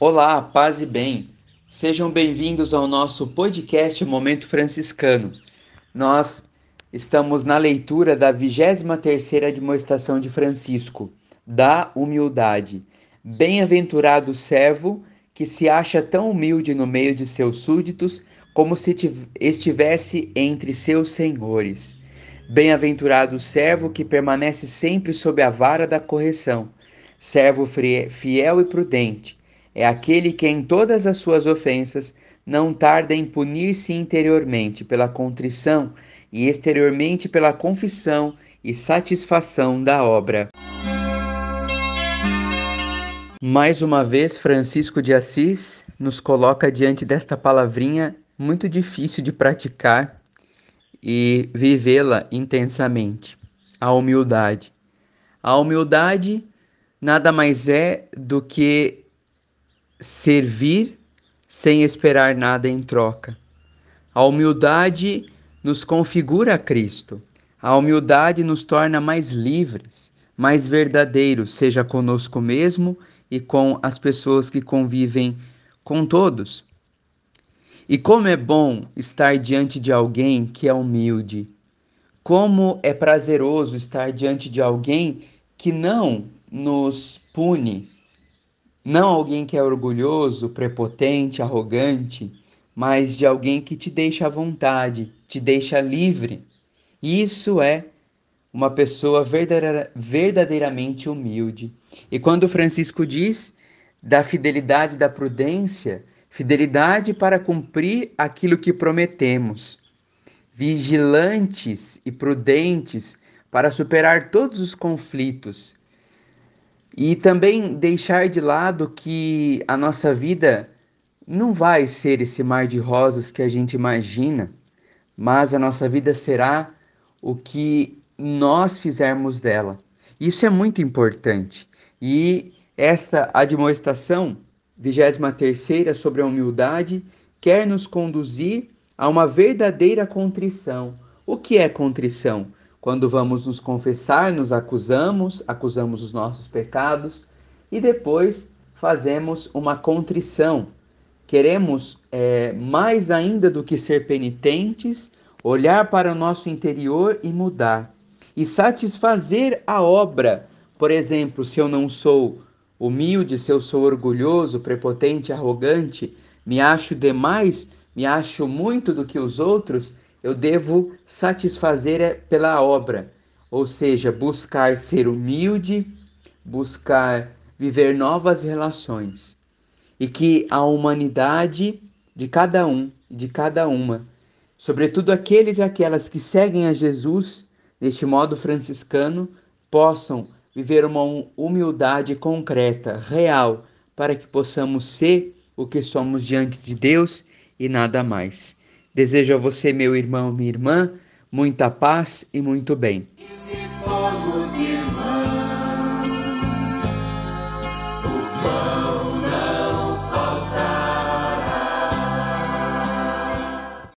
Olá, paz e bem. Sejam bem-vindos ao nosso podcast Momento Franciscano. Nós estamos na leitura da 23ª admoestação de Francisco, da humildade. Bem-aventurado servo que se acha tão humilde no meio de seus súditos como se estivesse entre seus senhores. Bem-aventurado servo que permanece sempre sob a vara da correção. Servo fiel e prudente é aquele que em todas as suas ofensas não tarda em punir-se interiormente pela contrição e exteriormente pela confissão e satisfação da obra. Mais uma vez, Francisco de Assis nos coloca diante desta palavrinha muito difícil de praticar e vivê-la intensamente: a humildade. A humildade nada mais é do que servir sem esperar nada em troca. A humildade nos configura a Cristo. A humildade nos torna mais livres, mais verdadeiros, seja conosco mesmo e com as pessoas que convivem com todos. E como é bom estar diante de alguém que é humilde. Como é prazeroso estar diante de alguém que não nos pune, não alguém que é orgulhoso, prepotente, arrogante, mas de alguém que te deixa à vontade, te deixa livre. Isso é uma pessoa verdadeiramente humilde. E quando Francisco diz da fidelidade da prudência, fidelidade para cumprir aquilo que prometemos, vigilantes e prudentes para superar todos os conflitos, e também deixar de lado que a nossa vida não vai ser esse mar de rosas que a gente imagina, mas a nossa vida será o que nós fizermos dela. Isso é muito importante. E esta admoestação, 23 sobre a humildade, quer nos conduzir a uma verdadeira contrição. O que é contrição? Quando vamos nos confessar, nos acusamos, acusamos os nossos pecados e depois fazemos uma contrição. Queremos, é, mais ainda do que ser penitentes, olhar para o nosso interior e mudar e satisfazer a obra. Por exemplo, se eu não sou humilde, se eu sou orgulhoso, prepotente, arrogante, me acho demais, me acho muito do que os outros, eu devo satisfazer é, pela obra, ou seja, buscar ser humilde, buscar viver novas relações. E que a humanidade de cada um de cada uma, sobretudo aqueles e aquelas que seguem a Jesus deste modo franciscano, possam viver uma humildade concreta, real, para que possamos ser o que somos diante de Deus e nada mais. Desejo a você, meu irmão, minha irmã, muita paz e muito bem.